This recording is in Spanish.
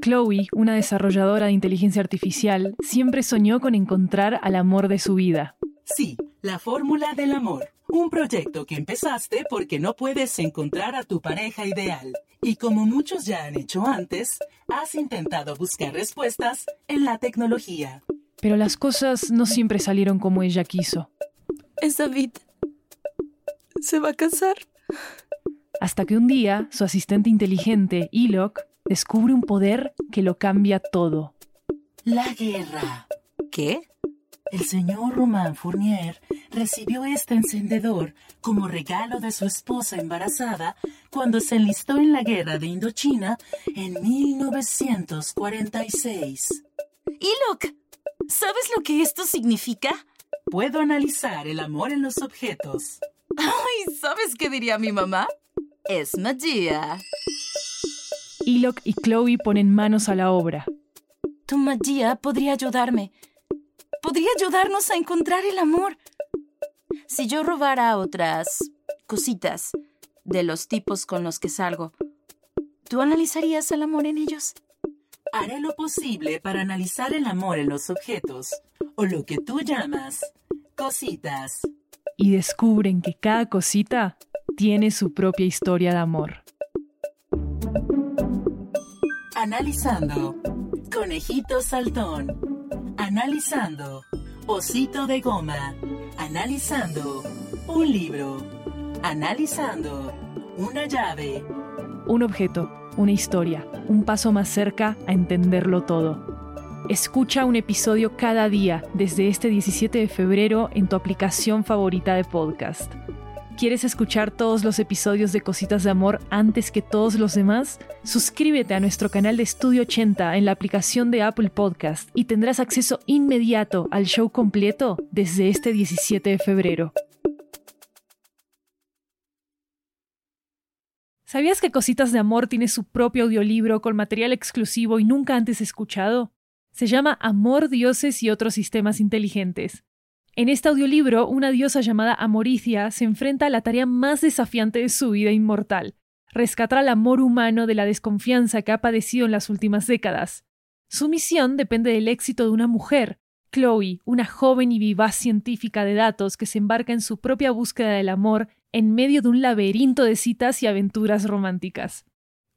Chloe, una desarrolladora de inteligencia artificial, siempre soñó con encontrar al amor de su vida. Sí, la fórmula del amor. Un proyecto que empezaste porque no puedes encontrar a tu pareja ideal. Y como muchos ya han hecho antes, has intentado buscar respuestas en la tecnología. Pero las cosas no siempre salieron como ella quiso. Es David. ¿Se va a casar? Hasta que un día su asistente inteligente, Ilok, descubre un poder que lo cambia todo. La guerra. ¿Qué? El señor Romain Fournier recibió este encendedor como regalo de su esposa embarazada cuando se enlistó en la guerra de Indochina en 1946. Ilok, ¿sabes lo que esto significa? Puedo analizar el amor en los objetos. Ay, ¿sabes qué diría mi mamá? Es magia. Ilok y Chloe ponen manos a la obra. Tu magia podría ayudarme. Podría ayudarnos a encontrar el amor. Si yo robara otras cositas de los tipos con los que salgo, ¿tú analizarías el amor en ellos? Haré lo posible para analizar el amor en los objetos, o lo que tú llamas cositas. Y descubren que cada cosita tiene su propia historia de amor. Analizando. Conejito saltón. Analizando. Osito de goma. Analizando. Un libro. Analizando. Una llave. Un objeto, una historia, un paso más cerca a entenderlo todo. Escucha un episodio cada día desde este 17 de febrero en tu aplicación favorita de podcast. ¿Quieres escuchar todos los episodios de Cositas de Amor antes que todos los demás? Suscríbete a nuestro canal de Estudio 80 en la aplicación de Apple Podcast y tendrás acceso inmediato al show completo desde este 17 de febrero. ¿Sabías que Cositas de Amor tiene su propio audiolibro con material exclusivo y nunca antes escuchado? Se llama Amor, Dioses y otros sistemas inteligentes. En este audiolibro, una diosa llamada Amoricia se enfrenta a la tarea más desafiante de su vida inmortal, rescatar al amor humano de la desconfianza que ha padecido en las últimas décadas. Su misión depende del éxito de una mujer, Chloe, una joven y vivaz científica de datos que se embarca en su propia búsqueda del amor en medio de un laberinto de citas y aventuras románticas.